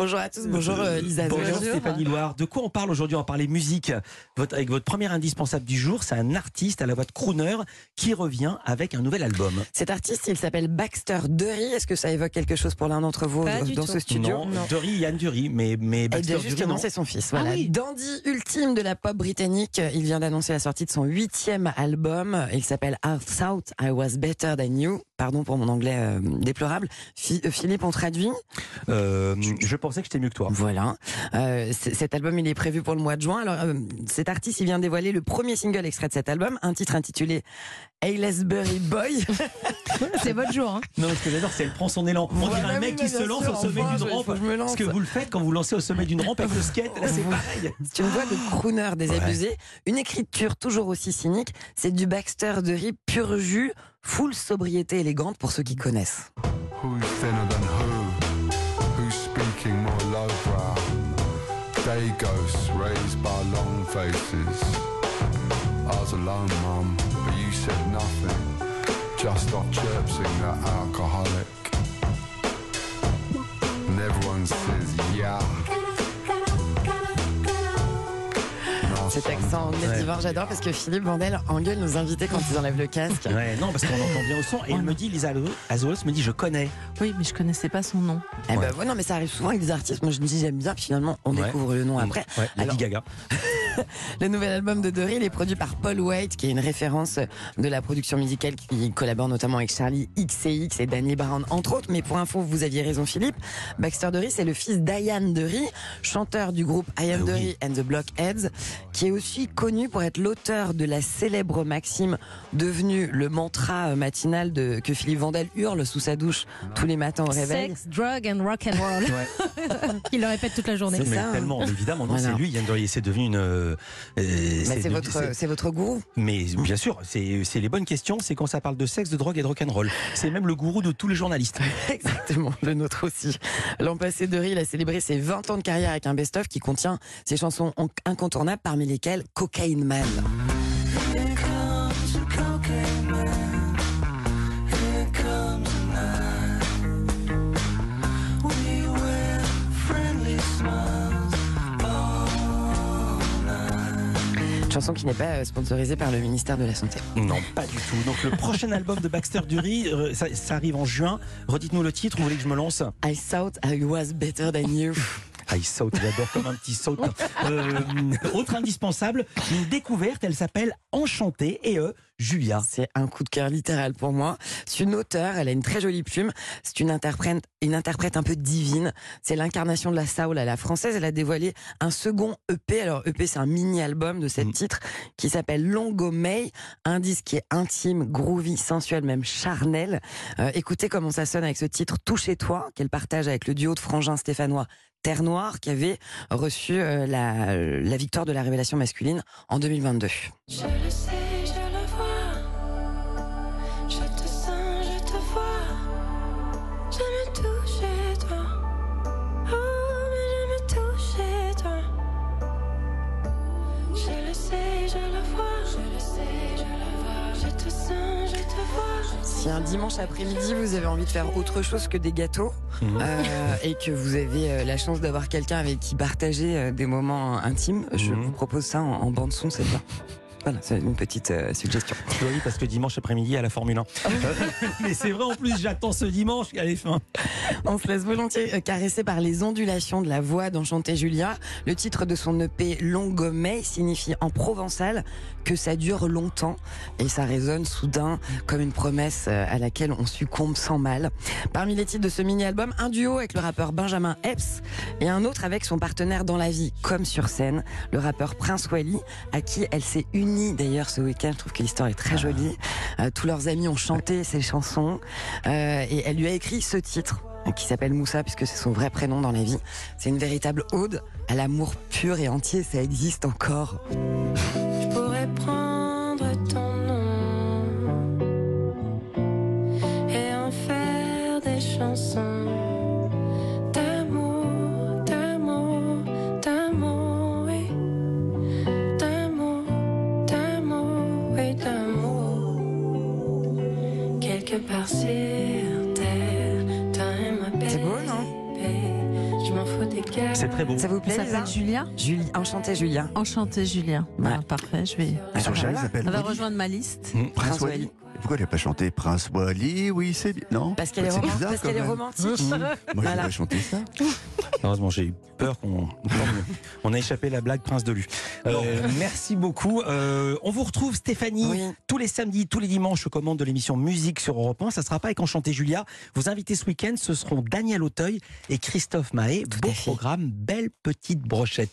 Bonjour à tous, bonjour euh, Lisa. Bonjour Stéphanie Loire. De quoi on parle aujourd'hui? On parle musique. Votre, avec votre premier indispensable du jour, c'est un artiste à la voix de crooner qui revient avec un nouvel album. Cet artiste, il s'appelle Baxter Dury. Est-ce que ça évoque quelque chose pour l'un d'entre vous Pas du dans tout. ce studio? Non, Dury, Yann Dury, mais, mais Eh Baxter Dury, justement, non. c'est son fils. Voilà. Ah oui. Dandy ultime de la pop britannique. Il vient d'annoncer la sortie de son huitième album. Il s'appelle I Thought I Was Better Than You. Pardon pour mon anglais euh, déplorable. Euh, Philippe, on traduit? Euh, je pensais que j'étais mieux que toi. Voilà. Euh, cet album, il est prévu pour le mois de juin. Alors, euh, cet artiste, il vient dévoiler le premier single extrait de cet album, un titre intitulé Aylesbury Boy. C'est votre jour. Hein. Non, ce que j'adore, c'est qu'elle prend son élan. On Voilà, dirait un mec qui se lance sûr, au sommet enfin, d'une rampe. faut que je me lance. Ce que vous le faites quand vous lancez au sommet d'une rampe avec le skate, là c'est pareil. Une voix de crooner désabusé, une écriture toujours aussi cynique. C'est du Baxter de rip pur jus, full sobriété élégante pour ceux qui connaissent. Who's thinner than who? Who's speaking more lowbrow? Day ghosts raised by long faces. I was alone, mum, but you said nothing. Just off chirping that alcoholic. And everyone says, Cet accent nédivan, j'adore parce que Philippe Vandel engueule nos invités quand ils enlèvent le casque. Ouais, non, parce qu'on entend bien au son. Et il me dit, Lisa Azolos me dit, je connais. Oui, mais je connaissais pas son nom. Eh ben, Ouais. ouais, non, mais ça arrive souvent avec des artistes. Moi, je me dis, j'aime bien, puis finalement, on Ouais. découvre le nom après. Ouais, Lady Alors, Gaga. Le nouvel album de Dory, il est produit par Paul White, qui est une référence de la production musicale, qui collabore notamment avec Charlie XCX et Danny Brown, entre autres. Mais pour info, vous aviez raison, Philippe. Baxter Dury, c'est le fils d'Ian Dury, chanteur du groupe Ian Ah oui. And the Blockheads, qui est aussi connu pour être l'auteur de la célèbre maxime devenue le mantra matinal de, que Philippe Vandel hurle sous sa douche tous les matins au réveil. Sex, drug and rock and roll. Ouais. Il le répète toute la journée. C'est mais ça, hein. tellement, mais évidemment, non, Voilà. c'est lui, Yann Dury, c'est devenu une. Euh, c'est votre, votre gourou. Mais bien sûr, c'est les bonnes questions, c'est quand ça parle de sexe, de drogue et de rock'n'roll. C'est même le gourou de tous les journalistes. Exactement, le nôtre aussi. L'an passé, il a célébré ses 20 ans de carrière avec un best-of qui contient ses chansons incontournables, parmi lesquelles Cocaine Man. Chanson qui n'est pas euh, sponsorisée par le ministère de la Santé. Non, pas du tout. Donc le prochain album de Baxter Dury, euh, ça, ça arrive en juin. Redites-nous le titre, vous voulez que je me lance? I thought I was better than you. Il saute, j'adore comme un petit saute. Euh, autre indispensable, une découverte, elle s'appelle Enchantée et euh, Julia. C'est un coup de cœur littéral pour moi. C'est une auteure, elle a une très jolie plume. C'est une interprète, une interprète un peu divine. C'est l'incarnation de la soul à la française. Elle a dévoilé un second EP. Alors EP, c'est un mini-album de sept Mm. titres qui s'appelle Longo May. Un disque qui est intime, groovy, sensuel, même charnel. Euh, écoutez comment ça sonne avec ce titre Touchez-toi qu'elle partage avec le duo de frangins stéphanois Terre Noire qui avait reçu euh, la, la victoire de la révélation masculine en 2022. Je le sais, Si un dimanche après-midi vous avez envie de faire autre chose que des gâteaux Mhm. euh, et que vous avez euh, la chance d'avoir quelqu'un avec qui partager euh, des moments intimes, je Mhm. vous propose ça en, en bande son, c'est bien. Voilà, c'est une petite euh, suggestion. Oui, parce que dimanche après-midi à la Formule 1. Euh, Mais c'est vrai, en plus, j'attends ce dimanche à les fins. On se laisse volontiers euh, caresser par les ondulations de la voix d'Enchanté Julia. Le titre de son EP Longomay signifie en provençal que ça dure longtemps et ça résonne soudain comme une promesse euh, à laquelle on succombe sans mal. Parmi les titres de ce mini-album, un duo avec le rappeur Benjamin Epps et un autre avec son partenaire dans la vie comme sur scène, le rappeur Prince Wally, à qui elle s'est unie d'ailleurs ce week-end. Je trouve que l'histoire est très jolie. Euh, tous leurs amis ont chanté ses chansons euh, et elle lui a écrit ce titre qui s'appelle Moussa puisque c'est son vrai prénom dans la vie. C'est une véritable ode à l'amour pur et entier. Ça existe encore. Je pourrais prendre ton nom et en faire des chansons C'est beau, non baby, Je m'en fous décale. C'est très beau. Ça vous plaît s'appelle Lisa Julia Julie, enchantée Julia. Enchantée Julia. Bah, Ouais. parfait, je vais. Ah, s'appelle Elle va rejoindre ma liste. Mm. Prince Prince Wally. Pourquoi elle n'a pas chanté Prince Wally Oui, c'est bien. Non? Parce qu'elle est, C'est roman- bizarre, parce quand qu'elle est romantique. Moi, Voilà. j'aurais chanté ça. Heureusement, j'ai eu peur qu'on on a échappé la blague Prince de Lu. Euh, merci beaucoup. Euh, on vous retrouve Stéphanie Oui. tous les samedis, tous les dimanches aux commandes de l'émission Musique sur Europe 1. Ça sera pas avec Enchanté Julia. Vos invités ce week-end, ce seront Daniel Auteuil et Christophe Mahé. Beau programme, belle petite brochette.